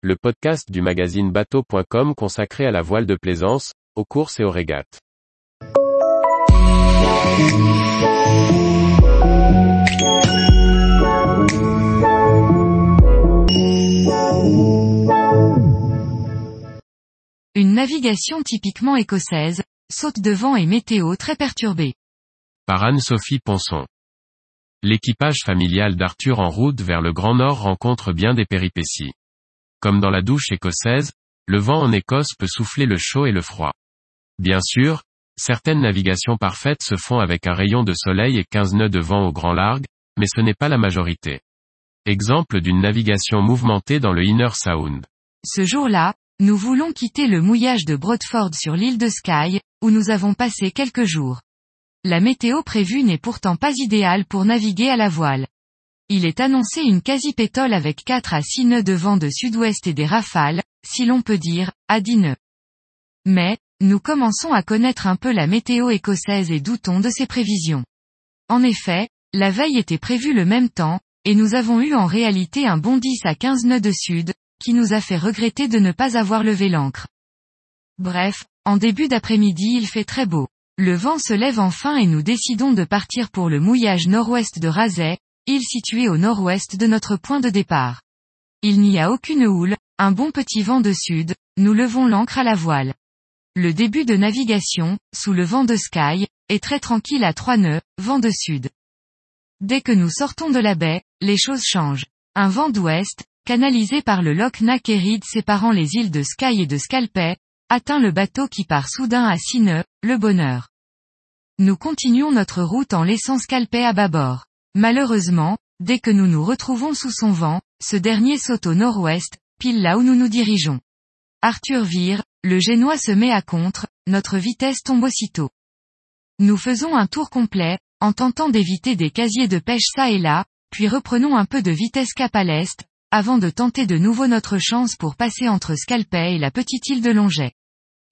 le podcast du magazine bateau.com consacré à la voile de plaisance, aux courses et aux régates. Une navigation typiquement écossaise, saute de vent et météo très perturbée. Par Anne-Sophie Ponson. L'équipage familial d'Arthur en route vers le Grand Nord rencontre bien des péripéties. Comme dans la douche écossaise, le vent en Écosse peut souffler le chaud et le froid. Bien sûr, certaines navigations parfaites se font avec un rayon de soleil et 15 nœuds de vent au grand largue, mais ce n'est pas la majorité. Exemple d'une navigation mouvementée dans le Inner Sound. Ce jour-là, nous voulons quitter le mouillage de Broadford sur l'île de Skye, où nous avons passé quelques jours. La météo prévue n'est pourtant pas idéale pour naviguer à la voile. Il est annoncé une quasi-pétole avec 4 à 6 nœuds de vent de sud-ouest et des rafales, si l'on peut dire, à 10 nœuds. Mais, nous commençons à connaître un peu la météo écossaise et doutons de ses prévisions. En effet, la veille était prévue le même temps, et nous avons eu en réalité un bon 10 à 15 nœuds de sud, qui nous a fait regretter de ne pas avoir levé l'ancre. Bref, en début d'après-midi il fait très beau. Le vent se lève enfin et nous décidons de partir pour le mouillage nord-ouest de Razay, île située au nord-ouest de notre point de départ. Il n'y a aucune houle, un bon petit vent de sud, nous levons l'ancre à la voile. Le début de navigation, sous le vent de Sky, est très tranquille à trois nœuds, vent de sud. Dès que nous sortons de la baie, les choses changent. Un vent d'ouest, canalisé par le loch Nakerid séparant les îles de Skye et de Scalpay, atteint le bateau qui part soudain à six nœuds, le bonheur. Nous continuons notre route en laissant Scalpay à bâbord. Malheureusement, dès que nous nous retrouvons sous son vent, ce dernier saute au nord-ouest, pile là où nous nous dirigeons. Arthur vire, le génois se met à contre, notre vitesse tombe aussitôt. Nous faisons un tour complet, en tentant d'éviter des casiers de pêche ça et là, puis reprenons un peu de vitesse cap à l'est, avant de tenter de nouveau notre chance pour passer entre Scalpay et la petite île de Longet.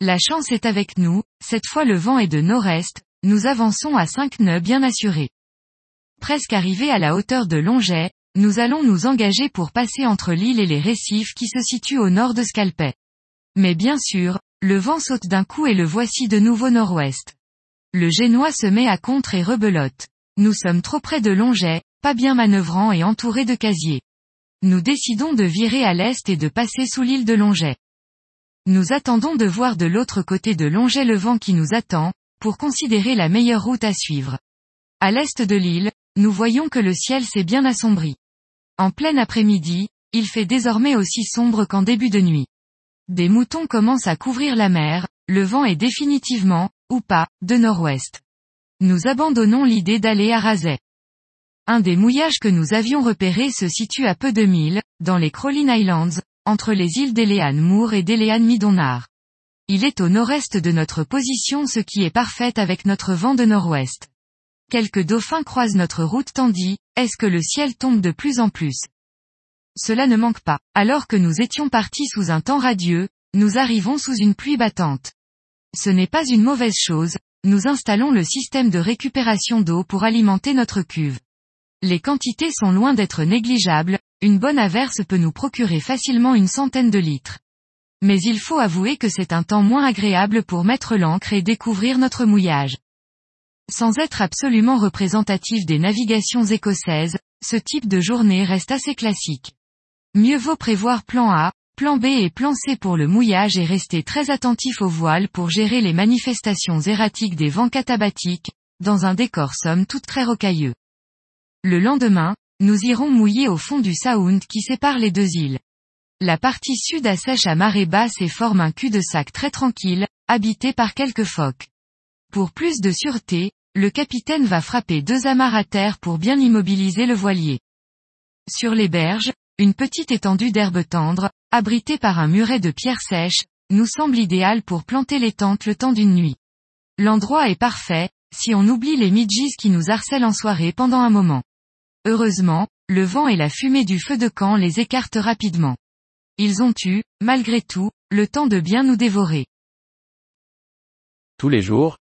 La chance est avec nous, cette fois le vent est de nord-est, nous avançons à 5 nœuds bien assurés. Presque arrivés à la hauteur de Longet, nous allons nous engager pour passer entre l'île et les récifs qui se situent au nord de Scalpay. Mais bien sûr, le vent saute d'un coup et le voici de nouveau nord-ouest. Le génois se met à contre et rebelote. Nous sommes trop près de Longet, pas bien manœuvrant et entouré de casiers. Nous décidons de virer à l'est et de passer sous l'île de Longet. Nous attendons de voir de l'autre côté de Longet le vent qui nous attend, pour considérer la meilleure route à suivre. À l'est de l'île, nous voyons que le ciel s'est bien assombri. En plein après-midi, il fait désormais aussi sombre qu'en début de nuit. Des moutons commencent à couvrir la mer, le vent est définitivement, ou pas, de nord-ouest. Nous abandonnons l'idée d'aller à Razay. Un des mouillages que nous avions repérés se situe à peu de milles, dans les Crowlin Islands, entre les îles d'Elean Moor et d'Elean Midonnar. Il est au nord-est de notre position ce qui est parfait avec notre vent de nord-ouest. Quelques dauphins croisent notre route tandis, est-ce que le ciel tombe de plus en plus? Cela ne manque pas. Alors que nous étions partis sous un temps radieux, nous arrivons sous une pluie battante. Ce n'est pas une mauvaise chose, nous installons le système de récupération d'eau pour alimenter notre cuve. Les quantités sont loin d'être négligeables, une bonne averse peut nous procurer facilement une centaine de litres. Mais il faut avouer que c'est un temps moins agréable pour mettre l'ancre et découvrir notre mouillage. Sans être absolument représentatif des navigations écossaises, ce type de journée reste assez classique. Mieux vaut prévoir plan A, plan B et plan C pour le mouillage et rester très attentif aux voiles pour gérer les manifestations erratiques des vents catabatiques, dans un décor somme toute très rocailleux. Le lendemain, nous irons mouiller au fond du Sound qui sépare les deux îles. La partie sud assèche à marée basse et forme un cul-de-sac très tranquille, habité par quelques phoques. Pour plus de sûreté, le capitaine va frapper deux amarres à terre pour bien immobiliser le voilier. Sur les berges, une petite étendue d'herbe tendre, abritée par un muret de pierres sèches, nous semble idéal pour planter les tentes le temps d'une nuit. L'endroit est parfait, si on oublie les midges qui nous harcèlent en soirée pendant un moment. Heureusement, le vent et la fumée du feu de camp les écartent rapidement. Ils ont eu, malgré tout, le temps de bien nous dévorer. Tous les jours,